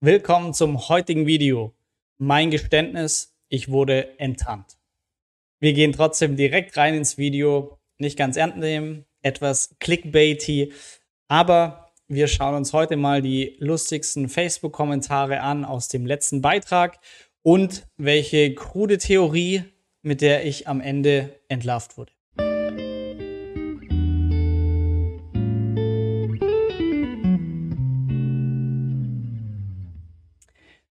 Willkommen zum heutigen Video. Mein Geständnis, ich wurde enttarnt. Wir gehen trotzdem direkt rein ins Video. Nicht ganz ernst nehmen, etwas clickbaity, aber wir schauen uns heute mal die lustigsten Facebook-Kommentare an aus dem letzten Beitrag und welche krude Theorie, mit der ich am Ende entlarvt wurde.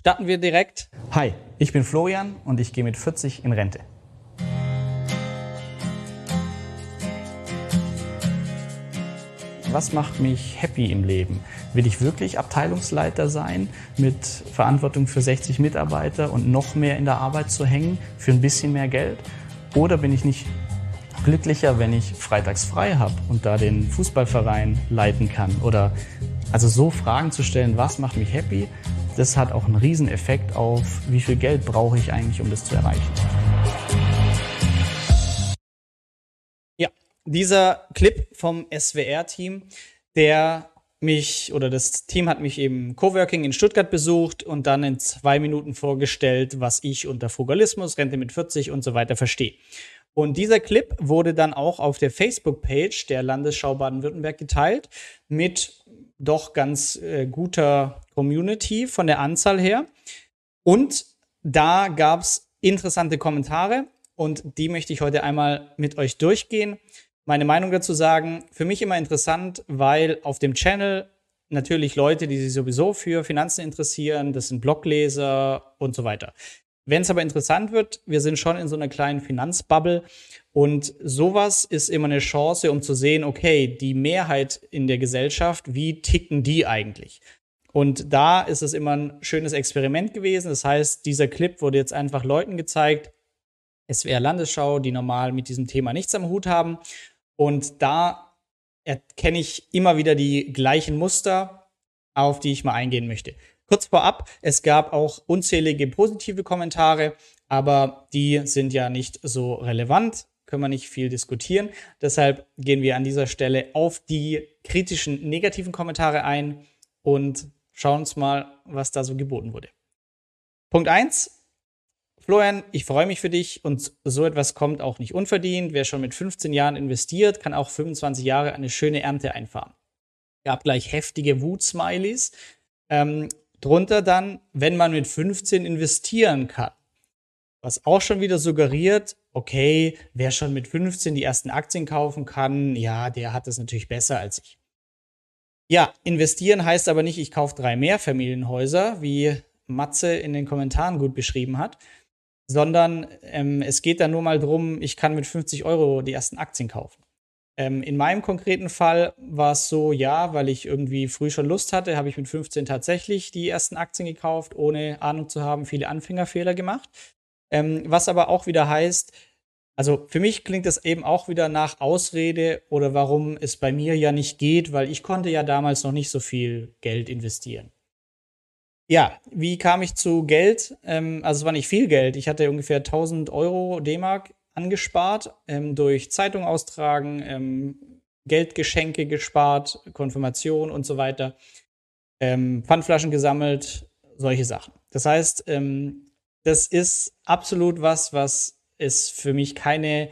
Starten wir direkt. Hi, ich bin Florian und ich gehe mit 40 in Rente. Was macht mich happy im Leben? Will ich wirklich Abteilungsleiter sein mit Verantwortung für 60 Mitarbeiter und noch mehr in der Arbeit zu hängen für ein bisschen mehr Geld? Oder bin ich nicht glücklicher, wenn ich freitags frei habe und da den Fußballverein leiten kann? Oder also so Fragen zu stellen, was macht mich happy? Das hat auch einen Rieseneffekt auf, wie viel Geld brauche ich eigentlich, um das zu erreichen. Ja, dieser Clip vom SWR-Team, der mich oder das Team hat mich eben Coworking in Stuttgart besucht und dann in zwei Minuten vorgestellt, was ich unter Frugalismus, Rente mit 40 und so weiter verstehe. Und dieser Clip wurde dann auch auf der Facebook-Page der Landesschau Baden-Württemberg geteilt mit doch ganz äh, guter Community von der Anzahl her. Und da gab es interessante Kommentare und die möchte ich heute einmal mit euch durchgehen. Meine Meinung dazu sagen, für mich immer interessant, weil auf dem Channel natürlich Leute, die sich sowieso für Finanzen interessieren, das sind Blogleser und so weiter. Wenn es aber interessant wird, wir sind schon in so einer kleinen Finanzbubble und sowas ist immer eine Chance, um zu sehen, okay, die Mehrheit in der Gesellschaft, wie ticken die eigentlich? Und da ist es immer ein schönes Experiment gewesen. Das heißt, dieser Clip wurde jetzt einfach Leuten gezeigt, SWR Landesschau, die normal mit diesem Thema nichts am Hut haben. Und da erkenne ich immer wieder die gleichen Muster, auf die ich mal eingehen möchte. Kurz vorab, es gab auch unzählige positive Kommentare, aber die sind ja nicht so relevant, können wir nicht viel diskutieren. Deshalb gehen wir an dieser Stelle auf die kritischen negativen Kommentare ein und schauen uns mal, was da so geboten wurde. Punkt 1. Florian, ich freue mich für dich und so etwas kommt auch nicht unverdient. Wer schon mit 15 Jahren investiert, kann auch 25 Jahre eine schöne Ernte einfahren. Gab gleich heftige Wut-Smileys. Ähm, Drunter dann, wenn man mit 15 investieren kann. Was auch schon wieder suggeriert, okay, wer schon mit 15 die ersten Aktien kaufen kann, ja, der hat es natürlich besser als ich. Ja, investieren heißt aber nicht, ich kaufe drei Mehrfamilienhäuser, wie Matze in den Kommentaren gut beschrieben hat, sondern ähm, es geht da nur mal drum, ich kann mit 50 Euro die ersten Aktien kaufen. Ähm, in meinem konkreten Fall war es so, ja, weil ich irgendwie früh schon Lust hatte, habe ich mit 15 tatsächlich die ersten Aktien gekauft, ohne Ahnung zu haben, viele Anfängerfehler gemacht. Ähm, was aber auch wieder heißt, also für mich klingt das eben auch wieder nach Ausrede oder warum es bei mir ja nicht geht, weil ich konnte ja damals noch nicht so viel Geld investieren. Ja, wie kam ich zu Geld? Ähm, also es war nicht viel Geld. Ich hatte ungefähr 1000 Euro D-Mark angespart, ähm, durch Zeitung austragen, ähm, Geldgeschenke gespart, Konfirmation und so weiter, ähm, Pfandflaschen gesammelt, solche Sachen. Das heißt, ähm, das ist absolut was, was es für mich keine,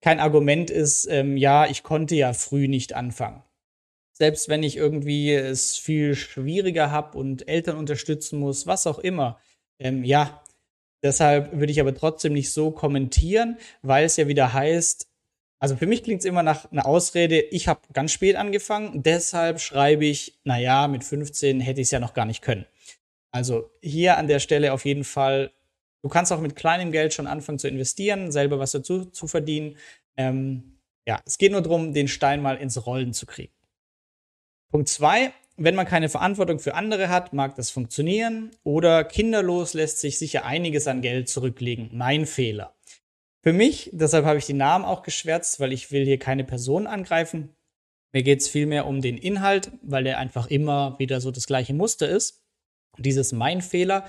kein Argument ist, ähm, ja, ich konnte ja früh nicht anfangen. Selbst wenn ich irgendwie es viel schwieriger habe und Eltern unterstützen muss, was auch immer, ähm, ja, Deshalb würde ich aber trotzdem nicht so kommentieren, weil es ja wieder heißt, also für mich klingt es immer nach einer Ausrede, ich habe ganz spät angefangen, deshalb schreibe ich, naja, mit 15 hätte ich es ja noch gar nicht können. Also hier an der Stelle auf jeden Fall, du kannst auch mit kleinem Geld schon anfangen zu investieren, selber was dazu zu verdienen. Ähm, ja, es geht nur darum, den Stein mal ins Rollen zu kriegen. Punkt zwei, wenn man keine Verantwortung für andere hat, mag das funktionieren. Oder kinderlos lässt sich sicher einiges an Geld zurücklegen. Mein Fehler. Für mich, deshalb habe ich die Namen auch geschwärzt, weil ich will hier keine Person angreifen. Mir geht es vielmehr um den Inhalt, weil der einfach immer wieder so das gleiche Muster ist. Und dieses Mein Fehler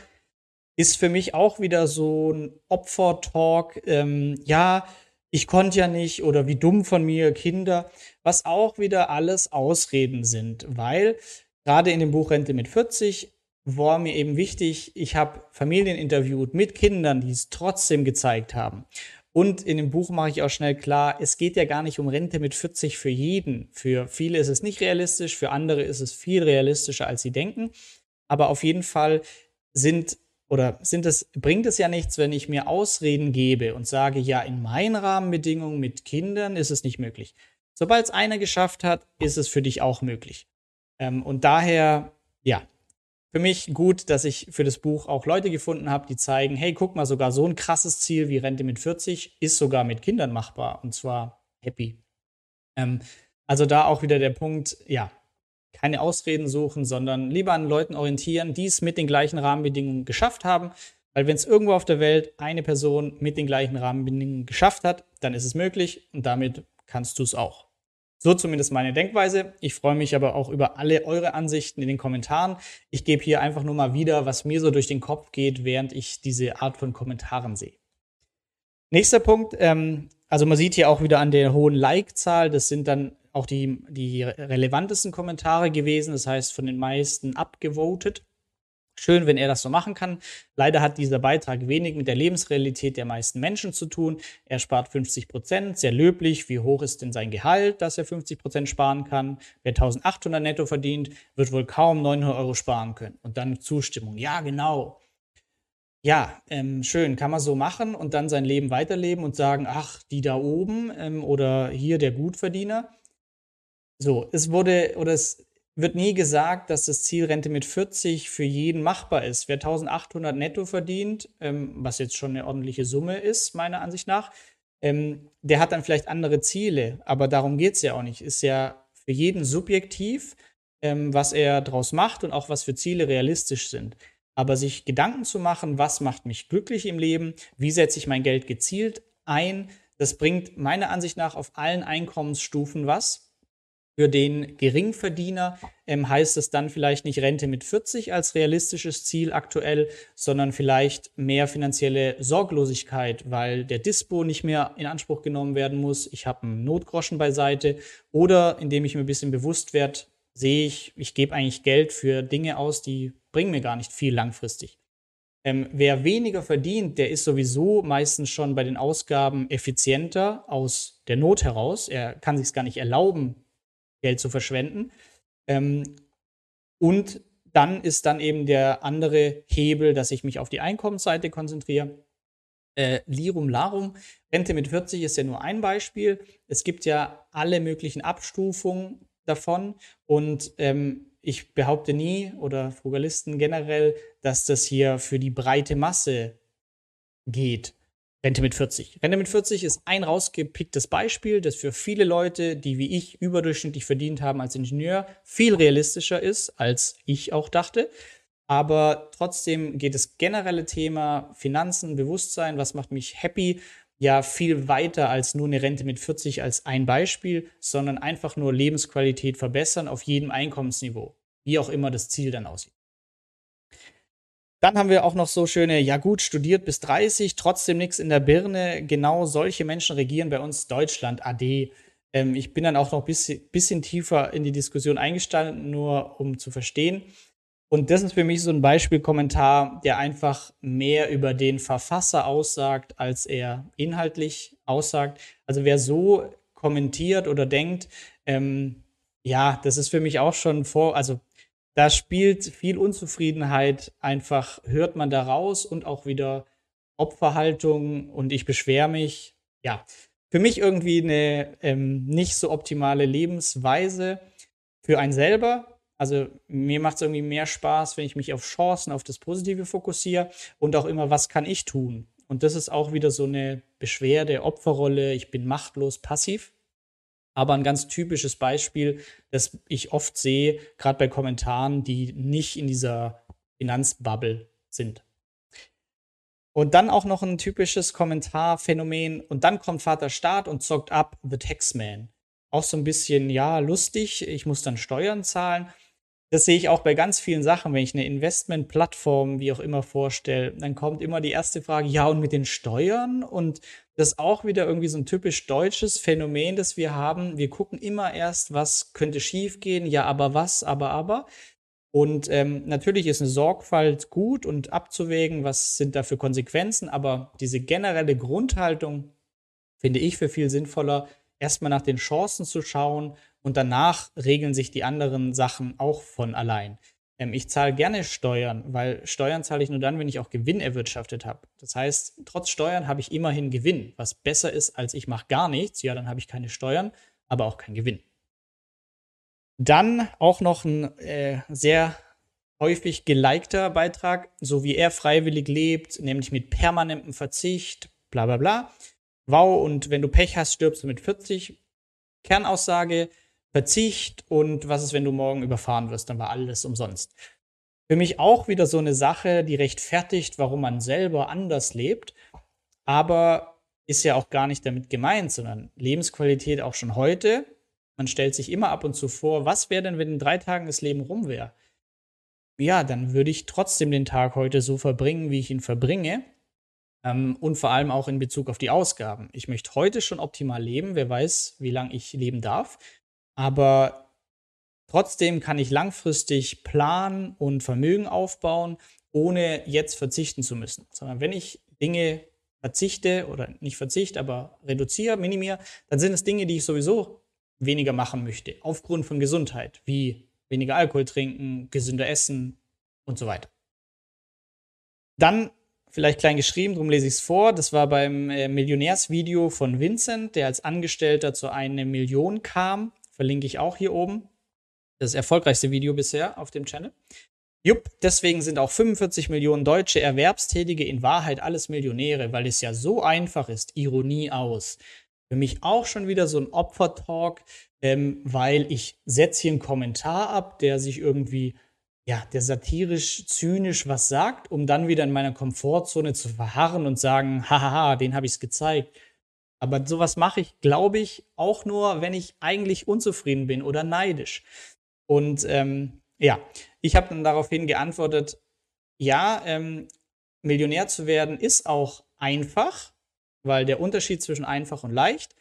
ist für mich auch wieder so ein Opfer-Talk. Ähm, ja, ich konnte ja nicht oder wie dumm von mir, Kinder, was auch wieder alles Ausreden sind, weil gerade in dem Buch Rente mit 40 war mir eben wichtig, ich habe Familien interviewt mit Kindern, die es trotzdem gezeigt haben. Und in dem Buch mache ich auch schnell klar, es geht ja gar nicht um Rente mit 40 für jeden. Für viele ist es nicht realistisch, für andere ist es viel realistischer, als sie denken. Aber auf jeden Fall sind oder sind es, bringt es ja nichts, wenn ich mir Ausreden gebe und sage, ja, in meinen Rahmenbedingungen mit Kindern ist es nicht möglich. Sobald es einer geschafft hat, ist es für dich auch möglich. Ähm, und daher, ja, für mich gut, dass ich für das Buch auch Leute gefunden habe, die zeigen, hey, guck mal, sogar so ein krasses Ziel wie Rente mit 40 ist sogar mit Kindern machbar und zwar happy. Ähm, also da auch wieder der Punkt, ja, keine Ausreden suchen, sondern lieber an Leuten orientieren, die es mit den gleichen Rahmenbedingungen geschafft haben. Weil wenn es irgendwo auf der Welt eine Person mit den gleichen Rahmenbedingungen geschafft hat, dann ist es möglich und damit kannst du es auch. So zumindest meine Denkweise. Ich freue mich aber auch über alle eure Ansichten in den Kommentaren. Ich gebe hier einfach nur mal wieder, was mir so durch den Kopf geht, während ich diese Art von Kommentaren sehe. Nächster Punkt, ähm, also man sieht hier auch wieder an der hohen Like-Zahl, das sind dann auch die, die relevantesten Kommentare gewesen, das heißt von den meisten abgevotet. Schön, wenn er das so machen kann. Leider hat dieser Beitrag wenig mit der Lebensrealität der meisten Menschen zu tun. Er spart 50 Prozent, sehr löblich. Wie hoch ist denn sein Gehalt, dass er 50 Prozent sparen kann? Wer 1800 netto verdient, wird wohl kaum 900 Euro sparen können. Und dann Zustimmung. Ja, genau. Ja, ähm, schön, kann man so machen und dann sein Leben weiterleben und sagen, ach, die da oben ähm, oder hier der Gutverdiener. So, es wurde oder es wird nie gesagt, dass das Ziel Rente mit 40 für jeden machbar ist. Wer 1800 netto verdient, ähm, was jetzt schon eine ordentliche Summe ist, meiner Ansicht nach, ähm, der hat dann vielleicht andere Ziele. Aber darum geht es ja auch nicht. Ist ja für jeden subjektiv, ähm, was er daraus macht und auch was für Ziele realistisch sind. Aber sich Gedanken zu machen, was macht mich glücklich im Leben, wie setze ich mein Geld gezielt ein, das bringt meiner Ansicht nach auf allen Einkommensstufen was. Für den Geringverdiener ähm, heißt es dann vielleicht nicht Rente mit 40 als realistisches Ziel aktuell, sondern vielleicht mehr finanzielle Sorglosigkeit, weil der Dispo nicht mehr in Anspruch genommen werden muss. Ich habe einen Notgroschen beiseite oder indem ich mir ein bisschen bewusst werde, sehe ich, ich gebe eigentlich Geld für Dinge aus, die bringen mir gar nicht viel langfristig. Ähm, wer weniger verdient, der ist sowieso meistens schon bei den Ausgaben effizienter aus der Not heraus. Er kann sich es gar nicht erlauben, Geld zu verschwenden. Ähm, und dann ist dann eben der andere Hebel, dass ich mich auf die Einkommensseite konzentriere. Äh, Lirum Larum, Rente mit 40 ist ja nur ein Beispiel. Es gibt ja alle möglichen Abstufungen davon und ähm, ich behaupte nie oder Frugalisten generell, dass das hier für die breite Masse geht. Rente mit 40. Rente mit 40 ist ein rausgepicktes Beispiel, das für viele Leute, die wie ich überdurchschnittlich verdient haben als Ingenieur, viel realistischer ist, als ich auch dachte. Aber trotzdem geht das generelle Thema Finanzen, Bewusstsein, was macht mich happy, ja viel weiter als nur eine Rente mit 40 als ein Beispiel, sondern einfach nur Lebensqualität verbessern auf jedem Einkommensniveau, wie auch immer das Ziel dann aussieht. Dann haben wir auch noch so schöne, ja gut, studiert bis 30, trotzdem nichts in der Birne. Genau solche Menschen regieren bei uns Deutschland, AD. Ähm, ich bin dann auch noch ein bisschen, bisschen tiefer in die Diskussion eingestanden, nur um zu verstehen. Und das ist für mich so ein Beispielkommentar, der einfach mehr über den Verfasser aussagt, als er inhaltlich aussagt. Also wer so kommentiert oder denkt, ähm, ja, das ist für mich auch schon vor, also da spielt viel Unzufriedenheit einfach, hört man da raus und auch wieder Opferhaltung und ich beschwere mich. Ja, für mich irgendwie eine ähm, nicht so optimale Lebensweise für einen selber. Also mir macht es irgendwie mehr Spaß, wenn ich mich auf Chancen, auf das Positive fokussiere und auch immer, was kann ich tun? Und das ist auch wieder so eine Beschwerde, Opferrolle, ich bin machtlos, passiv. Aber ein ganz typisches Beispiel, das ich oft sehe, gerade bei Kommentaren, die nicht in dieser Finanzbubble sind. Und dann auch noch ein typisches Kommentarphänomen. Und dann kommt Vater Staat und zockt ab The Taxman. Auch so ein bisschen, ja, lustig. Ich muss dann Steuern zahlen. Das sehe ich auch bei ganz vielen Sachen, wenn ich eine Investmentplattform, wie auch immer, vorstelle. Dann kommt immer die erste Frage, ja, und mit den Steuern? Und das ist auch wieder irgendwie so ein typisch deutsches Phänomen, das wir haben. Wir gucken immer erst, was könnte schiefgehen, ja, aber was, aber, aber. Und ähm, natürlich ist eine Sorgfalt gut und abzuwägen, was sind da für Konsequenzen, aber diese generelle Grundhaltung finde ich für viel sinnvoller, erstmal nach den Chancen zu schauen und danach regeln sich die anderen Sachen auch von allein. Ähm, ich zahle gerne Steuern, weil Steuern zahle ich nur dann, wenn ich auch Gewinn erwirtschaftet habe. Das heißt, trotz Steuern habe ich immerhin Gewinn, was besser ist, als ich mache gar nichts. Ja, dann habe ich keine Steuern, aber auch keinen Gewinn. Dann auch noch ein äh, sehr häufig gelikter Beitrag, so wie er freiwillig lebt, nämlich mit permanentem Verzicht, bla bla bla. Wow, und wenn du Pech hast, stirbst du mit 40. Kernaussage, Verzicht und was ist, wenn du morgen überfahren wirst, dann war alles umsonst. Für mich auch wieder so eine Sache, die rechtfertigt, warum man selber anders lebt, aber ist ja auch gar nicht damit gemeint, sondern Lebensqualität auch schon heute. Man stellt sich immer ab und zu vor, was wäre denn, wenn in drei Tagen das Leben rum wäre? Ja, dann würde ich trotzdem den Tag heute so verbringen, wie ich ihn verbringe. Ähm, und vor allem auch in Bezug auf die Ausgaben. Ich möchte heute schon optimal leben. Wer weiß, wie lange ich leben darf. Aber trotzdem kann ich langfristig planen und Vermögen aufbauen, ohne jetzt verzichten zu müssen. Sondern wenn ich Dinge verzichte oder nicht verzichte, aber reduziere, minimiere, dann sind es Dinge, die ich sowieso weniger machen möchte, aufgrund von Gesundheit, wie weniger Alkohol trinken, gesünder essen und so weiter. Dann vielleicht klein geschrieben, darum lese ich es vor. Das war beim äh, Millionärsvideo von Vincent, der als Angestellter zu einer Million kam Verlinke ich auch hier oben. Das erfolgreichste Video bisher auf dem Channel. Jupp, deswegen sind auch 45 Millionen deutsche Erwerbstätige in Wahrheit alles Millionäre, weil es ja so einfach ist. Ironie aus. Für mich auch schon wieder so ein Opfertalk, ähm, weil ich setze hier einen Kommentar ab, der sich irgendwie, ja, der satirisch, zynisch was sagt, um dann wieder in meiner Komfortzone zu verharren und sagen, hahaha, den habe ich es gezeigt. Aber sowas mache ich, glaube ich, auch nur, wenn ich eigentlich unzufrieden bin oder neidisch. Und ähm, ja, ich habe dann daraufhin geantwortet, ja, ähm, Millionär zu werden ist auch einfach, weil der Unterschied zwischen einfach und leicht,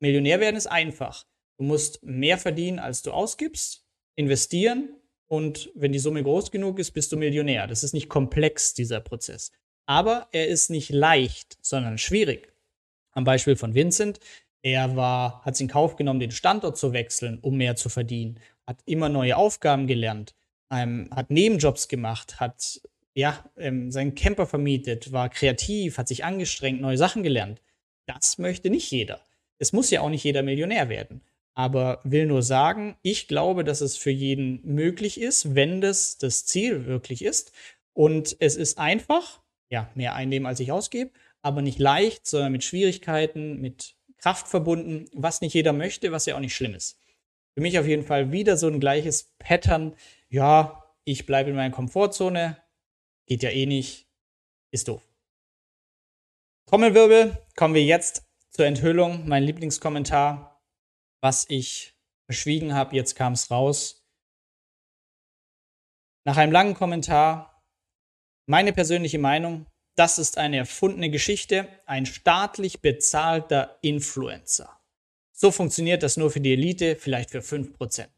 Millionär werden ist einfach. Du musst mehr verdienen, als du ausgibst, investieren und wenn die Summe groß genug ist, bist du Millionär. Das ist nicht komplex, dieser Prozess. Aber er ist nicht leicht, sondern schwierig. Am Beispiel von Vincent. Er war, hat es in Kauf genommen, den Standort zu wechseln, um mehr zu verdienen, hat immer neue Aufgaben gelernt, ähm, hat Nebenjobs gemacht, hat ja, ähm, seinen Camper vermietet, war kreativ, hat sich angestrengt, neue Sachen gelernt. Das möchte nicht jeder. Es muss ja auch nicht jeder Millionär werden. Aber will nur sagen, ich glaube, dass es für jeden möglich ist, wenn das das Ziel wirklich ist. Und es ist einfach, ja, mehr einnehmen, als ich ausgebe aber nicht leicht, sondern mit Schwierigkeiten, mit Kraft verbunden, was nicht jeder möchte, was ja auch nicht schlimm ist. Für mich auf jeden Fall wieder so ein gleiches Pattern. Ja, ich bleibe in meiner Komfortzone, geht ja eh nicht, ist doof. Trommelwirbel, kommen wir jetzt zur Enthüllung, mein Lieblingskommentar, was ich verschwiegen habe, jetzt kam es raus. Nach einem langen Kommentar, meine persönliche Meinung, das ist eine erfundene Geschichte, ein staatlich bezahlter Influencer. So funktioniert das nur für die Elite, vielleicht für 5%.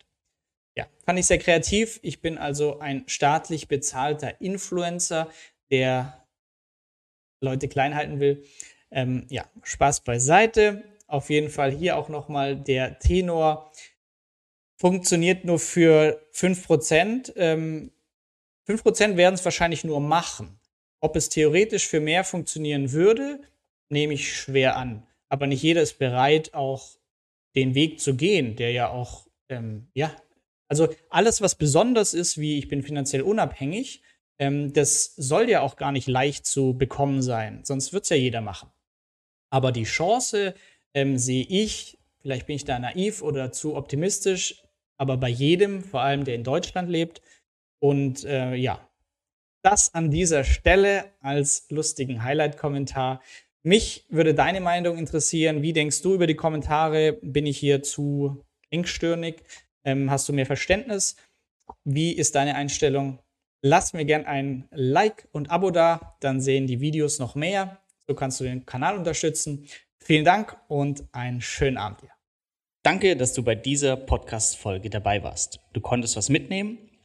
Ja, fand ich sehr kreativ. Ich bin also ein staatlich bezahlter Influencer, der Leute klein halten will. Ähm, ja, Spaß beiseite. Auf jeden Fall hier auch nochmal der Tenor. Funktioniert nur für 5%. Ähm, 5% werden es wahrscheinlich nur machen. Ob es theoretisch für mehr funktionieren würde, nehme ich schwer an. Aber nicht jeder ist bereit, auch den Weg zu gehen, der ja auch, ähm, ja, also alles, was besonders ist, wie ich bin finanziell unabhängig, ähm, das soll ja auch gar nicht leicht zu bekommen sein. Sonst wird es ja jeder machen. Aber die Chance ähm, sehe ich, vielleicht bin ich da naiv oder zu optimistisch, aber bei jedem, vor allem der in Deutschland lebt. Und äh, ja, das an dieser Stelle als lustigen Highlight-Kommentar. Mich würde deine Meinung interessieren. Wie denkst du über die Kommentare? Bin ich hier zu engstirnig? Ähm, hast du mehr Verständnis? Wie ist deine Einstellung? Lass mir gern ein Like und Abo da, dann sehen die Videos noch mehr. So kannst du den Kanal unterstützen. Vielen Dank und einen schönen Abend dir. Danke, dass du bei dieser Podcast-Folge dabei warst. Du konntest was mitnehmen